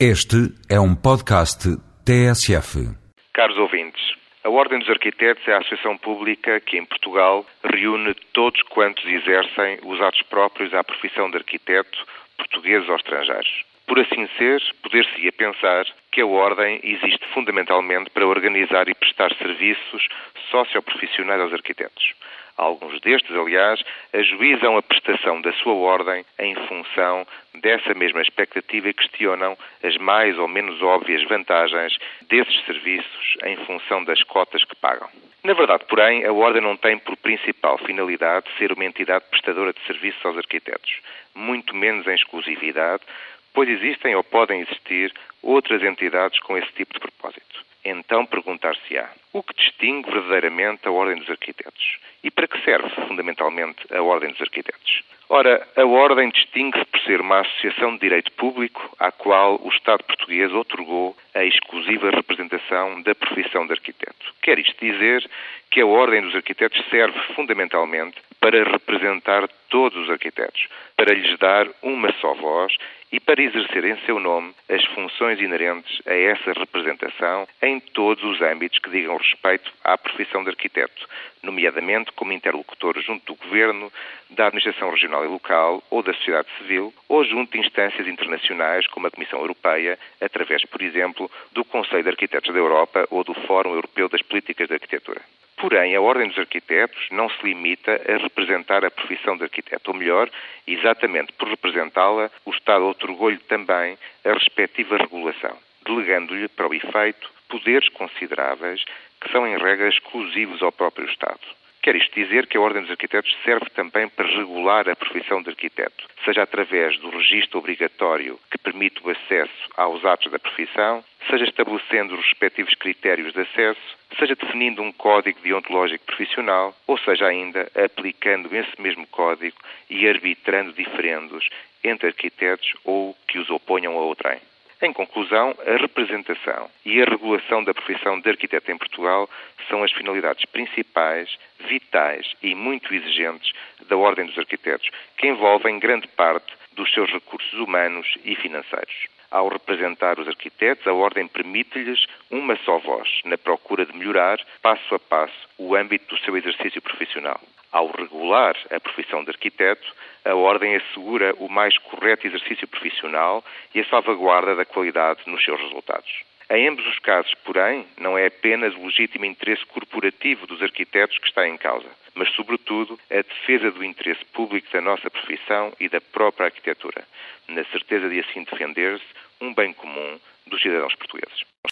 Este é um podcast TSF. Caros ouvintes, a Ordem dos Arquitetos é a associação pública que, em Portugal, reúne todos quantos exercem os atos próprios à profissão de arquiteto, portugueses ou estrangeiros. Por assim ser, poder-se-ia pensar que a Ordem existe fundamentalmente para organizar e prestar serviços socioprofissionais aos arquitetos. Alguns destes, aliás, ajuizam a prestação da sua ordem em função dessa mesma expectativa e questionam as mais ou menos óbvias vantagens desses serviços em função das cotas que pagam. Na verdade, porém, a Ordem não tem por principal finalidade ser uma entidade prestadora de serviços aos arquitetos, muito menos em exclusividade, pois existem ou podem existir outras entidades com esse tipo de propósito. Então perguntar-se-á: o que distingue verdadeiramente a Ordem dos Arquitetos? E para que serve, fundamentalmente, a Ordem dos Arquitetos? Ora, a Ordem distingue-se por ser uma associação de direito público à qual o Estado português otorgou a exclusiva representação da profissão de arquiteto. Quer isto dizer que a Ordem dos Arquitetos serve fundamentalmente para representar todos os arquitetos, para lhes dar uma só voz e para exercer em seu nome as funções inerentes a essa representação em todos os âmbitos que digam respeito à profissão de arquiteto, nomeadamente como interlocutor junto do Governo, da Administração Regional e Local ou da sociedade civil, ou junto de instâncias internacionais como a Comissão Europeia, através, por exemplo, do Conselho de Arquitetos da Europa ou do Fórum Europeu das Políticas de Arquitetura. Porém, a Ordem dos Arquitetos não se limita a representar a profissão de arquiteto, ou melhor, exatamente por representá-la, o Estado otorgou-lhe também a respectiva regulação, delegando-lhe, para o efeito, poderes consideráveis que são, em regra, exclusivos ao próprio Estado. Quer isto dizer que a Ordem dos Arquitetos serve também para regular a profissão de arquiteto, seja através do registro obrigatório que permite o acesso aos atos da profissão, seja estabelecendo os respectivos critérios de acesso, seja definindo um código deontológico profissional, ou seja ainda aplicando esse mesmo código e arbitrando diferendos entre arquitetos ou que os oponham a outrem. Em conclusão, a representação e a regulação da profissão de arquiteto em Portugal são as finalidades principais, vitais e muito exigentes da Ordem dos Arquitetos, que envolvem grande parte dos seus recursos humanos e financeiros. Ao representar os arquitetos, a Ordem permite-lhes uma só voz na procura de melhorar, passo a passo, o âmbito do seu exercício profissional. Ao regular a profissão de arquiteto, a Ordem assegura o mais correto exercício profissional e a salvaguarda da qualidade nos seus resultados. Em ambos os casos, porém, não é apenas o legítimo interesse corporativo dos arquitetos que está em causa, mas, sobretudo, a defesa do interesse público da nossa profissão e da própria arquitetura, na certeza de assim defender-se um bem comum dos cidadãos portugueses.